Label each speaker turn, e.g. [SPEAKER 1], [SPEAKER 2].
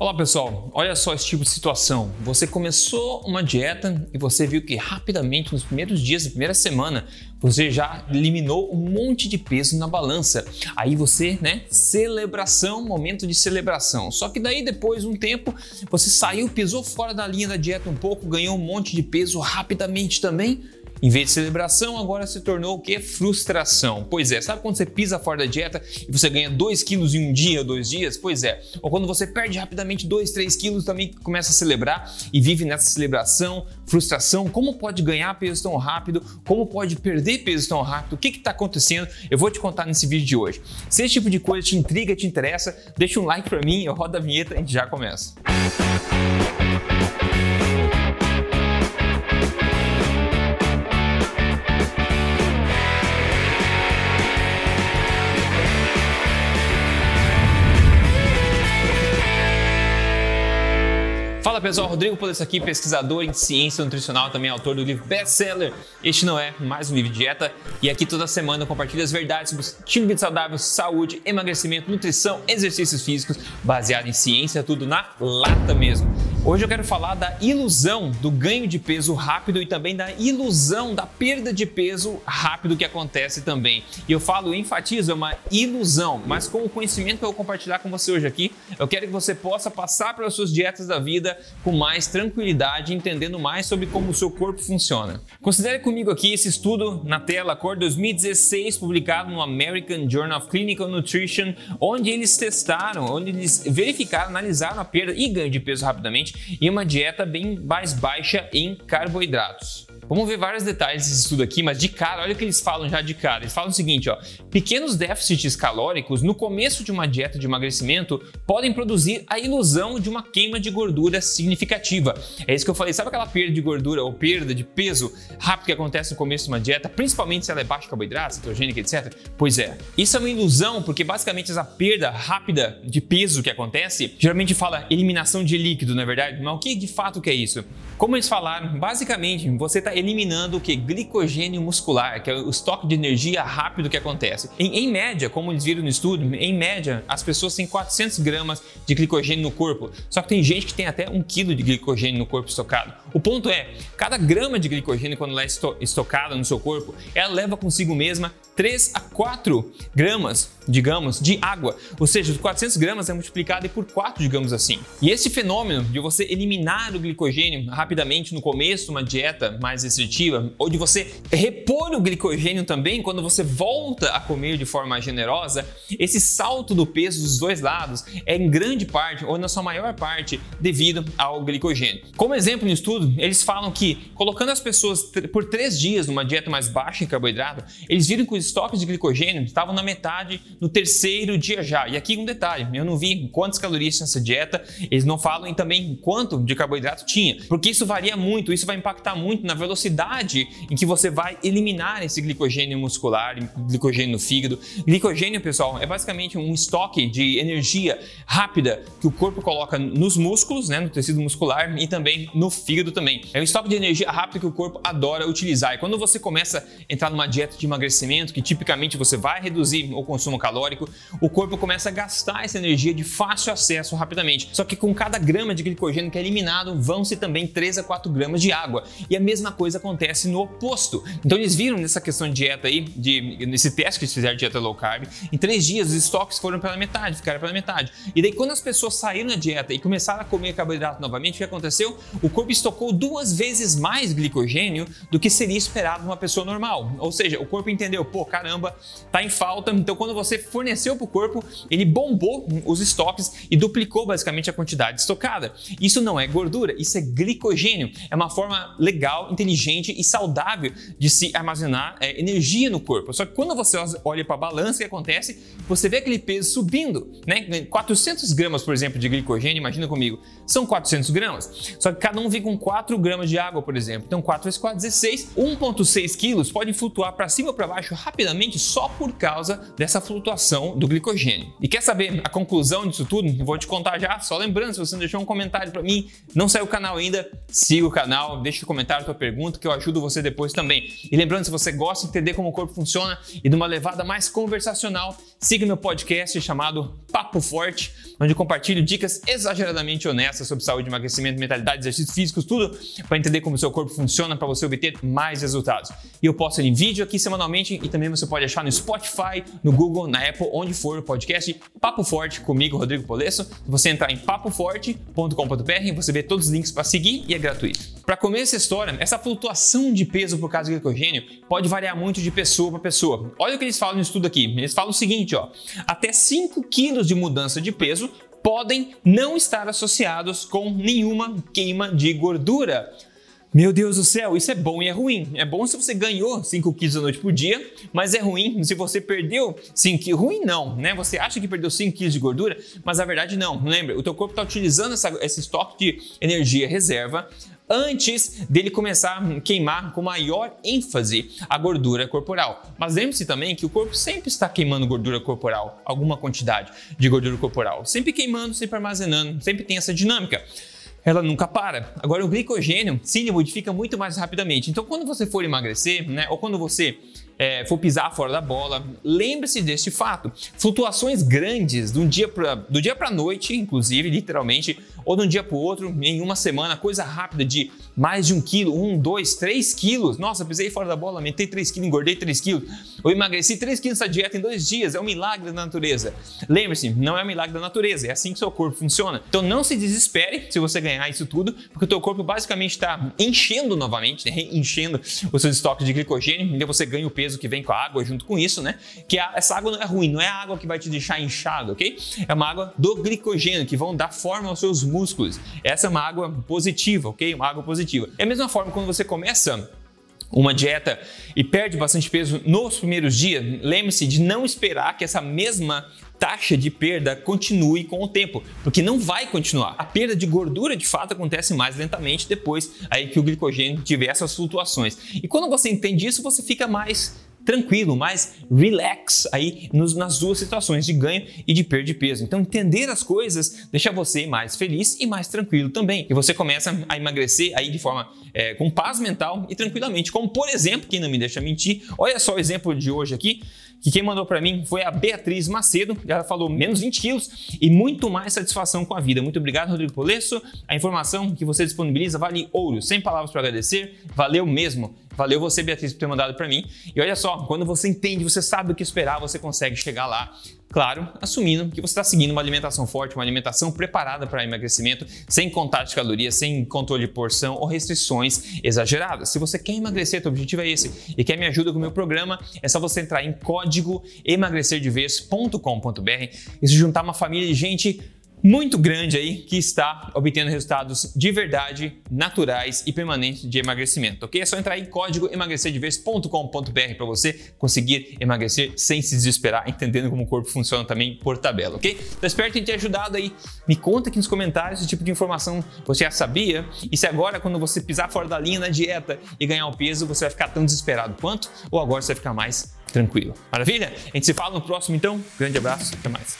[SPEAKER 1] Olá pessoal, olha só esse tipo de situação. Você começou uma dieta e você viu que rapidamente, nos primeiros dias, na primeira semana, você já eliminou um monte de peso na balança. Aí você, né, celebração, momento de celebração. Só que daí depois um tempo você saiu, pisou fora da linha da dieta um pouco, ganhou um monte de peso rapidamente também em vez de celebração, agora se tornou o que? Frustração. Pois é, sabe quando você pisa fora da dieta e você ganha 2 quilos em um dia, dois dias? Pois é. Ou quando você perde rapidamente 2, 3 quilos, também começa a celebrar e vive nessa celebração, frustração. Como pode ganhar peso tão rápido? Como pode perder peso tão rápido? O que está acontecendo? Eu vou te contar nesse vídeo de hoje. Se esse tipo de coisa te intriga, te interessa, deixa um like para mim, eu rodo a vinheta e a gente já começa. Música pessoal, Rodrigo Polesso aqui, pesquisador em ciência nutricional, também autor do livro best-seller Este Não É Mais Um Livro de Dieta. E aqui toda semana eu compartilho as verdades sobre estilo de vida saudável, saúde, emagrecimento, nutrição, exercícios físicos, baseado em ciência, tudo na lata mesmo. Hoje eu quero falar da ilusão do ganho de peso rápido e também da ilusão da perda de peso rápido que acontece também. E eu falo, enfatizo, é uma ilusão, mas com o conhecimento que eu vou compartilhar com você hoje aqui, eu quero que você possa passar pelas suas dietas da vida com mais tranquilidade, entendendo mais sobre como o seu corpo funciona. Considere comigo aqui esse estudo na tela, cor 2016, publicado no American Journal of Clinical Nutrition, onde eles testaram, onde eles verificaram, analisaram a perda e ganho de peso rapidamente em uma dieta bem mais baixa em carboidratos. Vamos ver vários detalhes desse estudo aqui, mas de cara, olha o que eles falam já de cara. Eles falam o seguinte, ó: pequenos déficits calóricos no começo de uma dieta de emagrecimento podem produzir a ilusão de uma queima de gordura significativa. É isso que eu falei. Sabe aquela perda de gordura ou perda de peso rápido que acontece no começo de uma dieta, principalmente se ela é baixa em carboidratos, cetogênica, etc? Pois é. Isso é uma ilusão porque basicamente essa perda rápida de peso que acontece, geralmente fala eliminação de líquido, não é verdade? Mas o que de fato que é isso? Como eles falaram, basicamente você está eliminando o que? Glicogênio muscular, que é o estoque de energia rápido que acontece. Em, em, média, como eles viram no estudo, em média, as pessoas têm 400 gramas de glicogênio no corpo, só que tem gente que tem até um quilo de glicogênio no corpo estocado. O ponto é, cada grama de glicogênio, quando ela é estocada no seu corpo, ela leva consigo mesma 3 a 4 gramas, digamos, de água. Ou seja, os 400 gramas é multiplicado por 4, digamos assim. E esse fenômeno de você eliminar o glicogênio rapidamente no começo de uma dieta mais restritiva, ou de você repor o glicogênio também quando você volta a comer de forma generosa, esse salto do peso dos dois lados é em grande parte, ou na sua maior parte, devido ao glicogênio. Como exemplo no estudo, eles falam que colocando as pessoas por três dias numa dieta mais baixa em carboidrato, eles viram que os estoques de glicogênio estavam na metade no terceiro dia já. E aqui um detalhe, eu não vi quantas calorias tinha essa dieta, eles não falam também quanto de carboidrato tinha, porque isso varia muito, isso vai impactar muito na velocidade em que você vai eliminar esse glicogênio muscular, glicogênio no fígado. Glicogênio, pessoal, é basicamente um estoque de energia rápida que o corpo coloca nos músculos, né, no tecido muscular e também no fígado também. É um estoque de energia rápida que o corpo adora utilizar. E quando você começa a entrar numa dieta de emagrecimento, que tipicamente você vai reduzir o consumo calórico, o corpo começa a gastar essa energia de fácil acesso rapidamente. Só que com cada grama de glicogênio que é eliminado, vão-se também 3 a 4 gramas de água. E a mesma coisa acontece no oposto. Então eles viram nessa questão de dieta aí, de, nesse teste que eles fizeram de dieta low carb, em três dias os estoques foram pela metade, ficaram pela metade. E daí quando as pessoas saíram da dieta e começaram a comer carboidrato novamente, o que aconteceu? O corpo estocou duas vezes mais glicogênio do que seria esperado numa pessoa normal. Ou seja, o corpo entendeu, pô, caramba, tá em falta. Então, quando você forneceu para o corpo, ele bombou os estoques e duplicou basicamente a quantidade estocada. Isso não é gordura, isso é glicogênio. É uma forma legal, inteligente e saudável de se armazenar é, energia no corpo. Só que quando você olha para a balança, o que acontece? Você vê aquele peso subindo, né? 400 gramas, por exemplo, de glicogênio, imagina comigo, são 400 gramas. Só que cada um vem com 4 gramas de água, por exemplo. Então, 4 vezes 4, 16. 1,6 quilos pode flutuar para cima ou para baixo rapidamente rapidamente só por causa dessa flutuação do glicogênio. E quer saber a conclusão disso tudo? Vou te contar já. Só lembrando, se você não deixou um comentário para mim, não saiu o canal ainda, siga o canal, deixa no comentário a tua pergunta que eu ajudo você depois também. E lembrando, se você gosta de entender como o corpo funciona e de uma levada mais conversacional, siga meu podcast chamado Papo Forte, onde compartilho dicas exageradamente honestas sobre saúde, emagrecimento, mentalidade, exercícios físicos, tudo para entender como o seu corpo funciona para você obter mais resultados. E eu posto em vídeo aqui semanalmente e também você pode achar no Spotify, no Google, na Apple, onde for o podcast Papo Forte comigo, Rodrigo Polesso. Você entrar em papoforte.com.br, você vê todos os links para seguir e é gratuito. Para começar essa história, essa flutuação de peso por causa do glicogênio pode variar muito de pessoa para pessoa. Olha o que eles falam no estudo aqui. Eles falam o seguinte, ó, até 5 quilos de mudança de peso podem não estar associados com nenhuma queima de gordura. Meu Deus do céu, isso é bom e é ruim. É bom se você ganhou 5 quilos à noite por dia, mas é ruim se você perdeu 5 quilos. Ruim não, né? Você acha que perdeu 5 quilos de gordura, mas na verdade não. Lembra, o teu corpo está utilizando essa, esse estoque de energia reserva antes dele começar a queimar com maior ênfase a gordura corporal. Mas lembre-se também que o corpo sempre está queimando gordura corporal, alguma quantidade de gordura corporal. Sempre queimando, sempre armazenando, sempre tem essa dinâmica ela nunca para. Agora, o glicogênio se modifica muito mais rapidamente. Então, quando você for emagrecer, né, ou quando você é, for pisar fora da bola, lembre-se deste fato. Flutuações grandes do dia para do dia para noite, inclusive, literalmente, ou de um dia para o outro, em uma semana, coisa rápida de mais de um quilo, um, dois, três quilos. Nossa, pisei fora da bola, aumentei três quilos, engordei três quilos. Eu emagreci três quilos nessa dieta em dois dias. É um milagre da natureza. Lembre-se, não é um milagre da natureza, é assim que seu corpo funciona. Então não se desespere se você ganhar isso tudo, porque o teu corpo basicamente está enchendo novamente, né? enchendo os seus estoques de glicogênio, então você ganha o peso que vem com a água junto com isso, né? Que a, essa água não é ruim, não é a água que vai te deixar inchado, ok? É uma água do glicogênio que vão dar forma aos seus músculos músculos. Essa é uma água positiva, ok? Uma água positiva. É a mesma forma quando você começa uma dieta e perde bastante peso nos primeiros dias, lembre-se de não esperar que essa mesma taxa de perda continue com o tempo, porque não vai continuar. A perda de gordura de fato acontece mais lentamente depois aí que o glicogênio tiver essas flutuações. E quando você entende isso, você fica mais tranquilo, mais relax aí nos, nas duas situações de ganho e de perda de peso. Então, entender as coisas deixa você mais feliz e mais tranquilo também. E você começa a emagrecer aí de forma é, com paz mental e tranquilamente. Como por exemplo, quem não me deixa mentir, olha só o exemplo de hoje aqui que quem mandou para mim foi a Beatriz Macedo. Ela falou menos 20 quilos e muito mais satisfação com a vida. Muito obrigado, Rodrigo Polesso. A informação que você disponibiliza vale ouro. Sem palavras para agradecer, valeu mesmo. Valeu você, Beatriz, por ter mandado para mim. E olha só, quando você entende, você sabe o que esperar, você consegue chegar lá Claro, assumindo que você está seguindo uma alimentação forte, uma alimentação preparada para emagrecimento, sem contar de calorias, sem controle de porção ou restrições exageradas. Se você quer emagrecer, teu objetivo é esse e quer me ajuda com o meu programa, é só você entrar em código emagrecerdevez.com.br e se juntar uma família de gente muito grande aí que está obtendo resultados de verdade, naturais e permanentes de emagrecimento, ok? É só entrar em código emagrecerdevez.com.br para você conseguir emagrecer sem se desesperar, entendendo como o corpo funciona também por tabela, ok? Então espero ter te ajudado aí. Me conta aqui nos comentários esse tipo de informação você já sabia e se agora quando você pisar fora da linha na dieta e ganhar o peso, você vai ficar tão desesperado quanto ou agora você vai ficar mais tranquilo. Maravilha? A gente se fala no próximo então. Grande abraço, até mais.